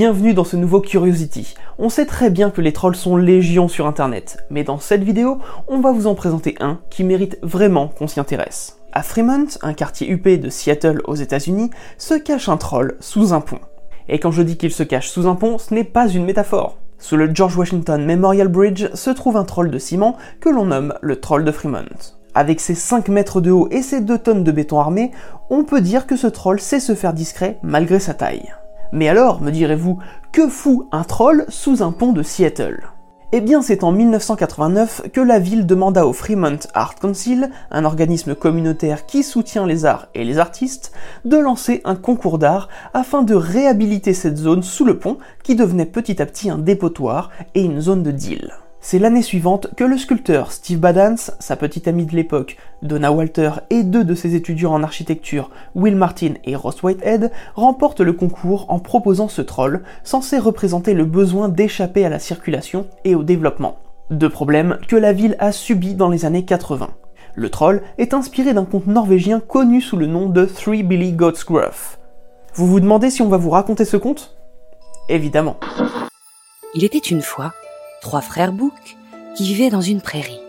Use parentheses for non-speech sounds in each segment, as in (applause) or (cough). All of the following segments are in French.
Bienvenue dans ce nouveau Curiosity. On sait très bien que les trolls sont légion sur internet, mais dans cette vidéo, on va vous en présenter un qui mérite vraiment qu'on s'y intéresse. À Fremont, un quartier huppé de Seattle aux États-Unis, se cache un troll sous un pont. Et quand je dis qu'il se cache sous un pont, ce n'est pas une métaphore. Sous le George Washington Memorial Bridge se trouve un troll de ciment que l'on nomme le troll de Fremont. Avec ses 5 mètres de haut et ses 2 tonnes de béton armé, on peut dire que ce troll sait se faire discret malgré sa taille. Mais alors, me direz-vous, que fout un troll sous un pont de Seattle? Eh bien, c'est en 1989 que la ville demanda au Fremont Art Council, un organisme communautaire qui soutient les arts et les artistes, de lancer un concours d'art afin de réhabiliter cette zone sous le pont qui devenait petit à petit un dépotoir et une zone de deal. C'est l'année suivante que le sculpteur Steve Badance, sa petite amie de l'époque, Donna Walter et deux de ses étudiants en architecture, Will Martin et Ross Whitehead, remportent le concours en proposant ce troll, censé représenter le besoin d'échapper à la circulation et au développement. Deux problèmes que la ville a subis dans les années 80. Le troll est inspiré d'un conte norvégien connu sous le nom de Three Billy Goats Gruff. Vous vous demandez si on va vous raconter ce conte? Évidemment. Il était une fois trois frères boucs qui vivaient dans une prairie,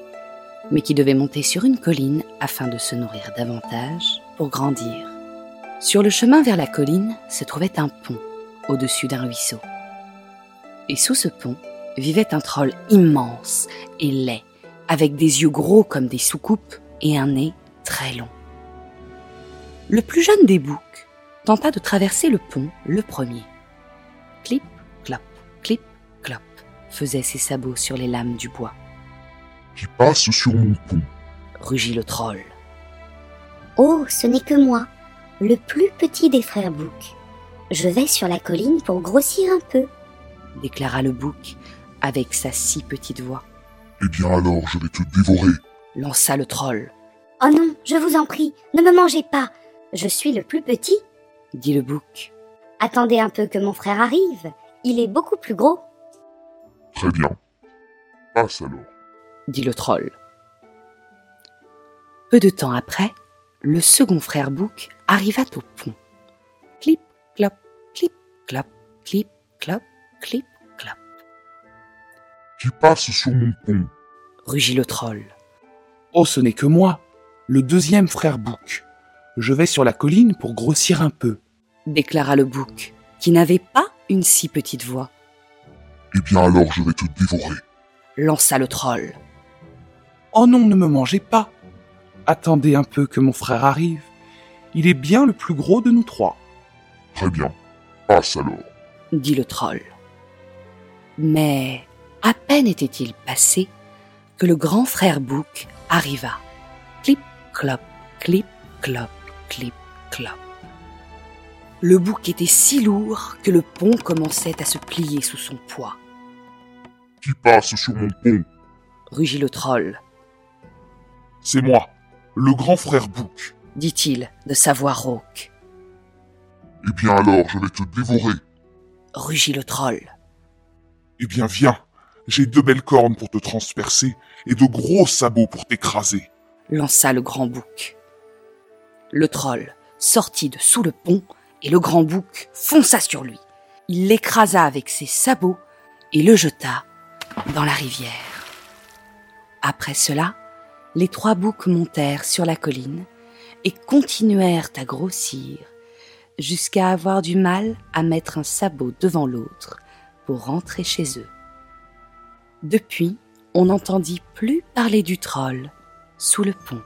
mais qui devaient monter sur une colline afin de se nourrir davantage pour grandir. Sur le chemin vers la colline se trouvait un pont au-dessus d'un ruisseau. Et sous ce pont vivait un troll immense et laid, avec des yeux gros comme des soucoupes et un nez très long. Le plus jeune des boucs tenta de traverser le pont le premier. Clip, clop faisaient ses sabots sur les lames du bois. Qui passe sur mon pont Rugit le troll. Oh, ce n'est que moi, le plus petit des frères Bouc. Je vais sur la colline pour grossir un peu. déclara le bouc avec sa si petite voix. Eh bien alors, je vais te dévorer. Lança le troll, Oh non, je vous en prie, ne me mangez pas. Je suis le plus petit. dit le bouc. Attendez un peu que mon frère arrive. Il est beaucoup plus gros. Très bien. Passe alors. dit le troll. Peu de temps après, le second frère bouc arriva au pont. Clip, clop, clip, clop, clip, clop, clip, clop, Qui passe sur mon pont rugit le troll. Oh, ce n'est que moi, le deuxième frère bouc. Je vais sur la colline pour grossir un peu. déclara le bouc, qui n'avait pas une si petite voix. Eh bien alors, je vais te dévorer. Lança le troll. Oh non, ne me mangez pas. Attendez un peu que mon frère arrive. Il est bien le plus gros de nous trois. Très bien. Passe alors. dit le troll. Mais à peine était-il passé que le grand frère bouc arriva. Clip, clop, clip, clop, clip, clop. Le bouc était si lourd que le pont commençait à se plier sous son poids. Qui passe sur mon pont Rugit le troll. C'est moi, le grand frère bouc. dit-il de sa voix rauque. Eh bien alors, je vais te dévorer. Rugit le troll. Eh bien viens, j'ai deux belles cornes pour te transpercer et de gros sabots pour t'écraser. Lança le grand bouc. Le troll sortit de sous le pont et le grand bouc fonça sur lui. Il l'écrasa avec ses sabots et le jeta dans la rivière. Après cela, les trois boucs montèrent sur la colline et continuèrent à grossir jusqu'à avoir du mal à mettre un sabot devant l'autre pour rentrer chez eux. Depuis, on n'entendit plus parler du troll sous le pont.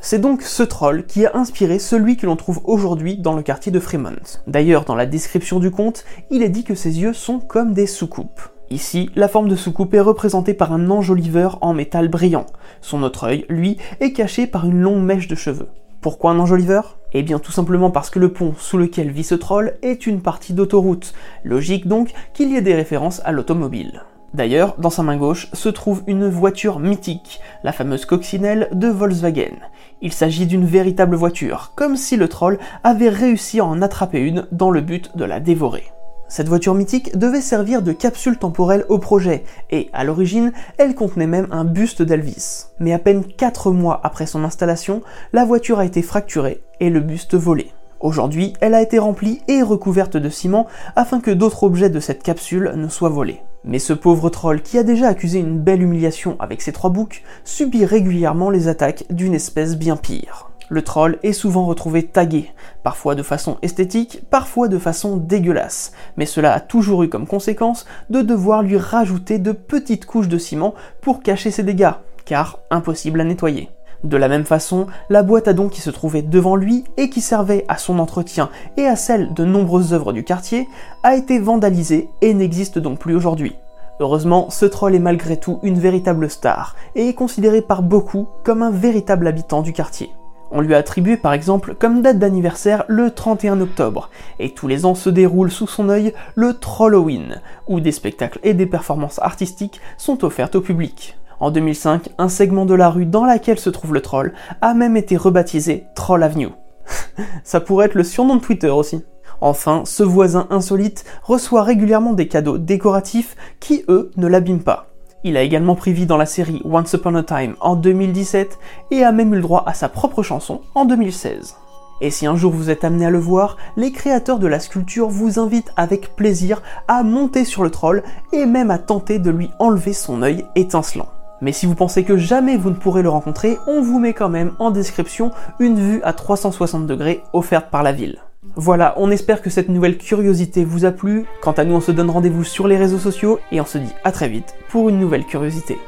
C'est donc ce troll qui a inspiré celui que l'on trouve aujourd'hui dans le quartier de Fremont. D'ailleurs, dans la description du conte, il est dit que ses yeux sont comme des soucoupes. Ici, la forme de soucoupe est représentée par un enjoliveur en métal brillant. Son autre œil, lui, est caché par une longue mèche de cheveux. Pourquoi un enjoliveur? Eh bien tout simplement parce que le pont sous lequel vit ce troll est une partie d'autoroute. Logique donc qu'il y ait des références à l'automobile. D'ailleurs, dans sa main gauche se trouve une voiture mythique, la fameuse coccinelle de Volkswagen. Il s'agit d'une véritable voiture, comme si le troll avait réussi à en attraper une dans le but de la dévorer. Cette voiture mythique devait servir de capsule temporelle au projet, et à l'origine, elle contenait même un buste d'Elvis. Mais à peine 4 mois après son installation, la voiture a été fracturée et le buste volé. Aujourd'hui, elle a été remplie et recouverte de ciment afin que d'autres objets de cette capsule ne soient volés. Mais ce pauvre troll, qui a déjà accusé une belle humiliation avec ses trois boucs, subit régulièrement les attaques d'une espèce bien pire le troll est souvent retrouvé tagué, parfois de façon esthétique, parfois de façon dégueulasse, mais cela a toujours eu comme conséquence de devoir lui rajouter de petites couches de ciment pour cacher ses dégâts, car impossible à nettoyer. De la même façon, la boîte à dons qui se trouvait devant lui et qui servait à son entretien et à celle de nombreuses œuvres du quartier a été vandalisée et n'existe donc plus aujourd'hui. Heureusement, ce troll est malgré tout une véritable star et est considéré par beaucoup comme un véritable habitant du quartier. On lui a attribué par exemple comme date d'anniversaire le 31 octobre, et tous les ans se déroule sous son œil le Trolloween, où des spectacles et des performances artistiques sont offertes au public. En 2005, un segment de la rue dans laquelle se trouve le troll a même été rebaptisé Troll Avenue. (laughs) Ça pourrait être le surnom de Twitter aussi. Enfin, ce voisin insolite reçoit régulièrement des cadeaux décoratifs qui, eux, ne l'abîment pas. Il a également pris vie dans la série Once Upon a Time en 2017 et a même eu le droit à sa propre chanson en 2016. Et si un jour vous êtes amené à le voir, les créateurs de la sculpture vous invitent avec plaisir à monter sur le troll et même à tenter de lui enlever son œil étincelant. Mais si vous pensez que jamais vous ne pourrez le rencontrer, on vous met quand même en description une vue à 360 degrés offerte par la ville. Voilà, on espère que cette nouvelle curiosité vous a plu. Quant à nous, on se donne rendez-vous sur les réseaux sociaux et on se dit à très vite pour une nouvelle curiosité.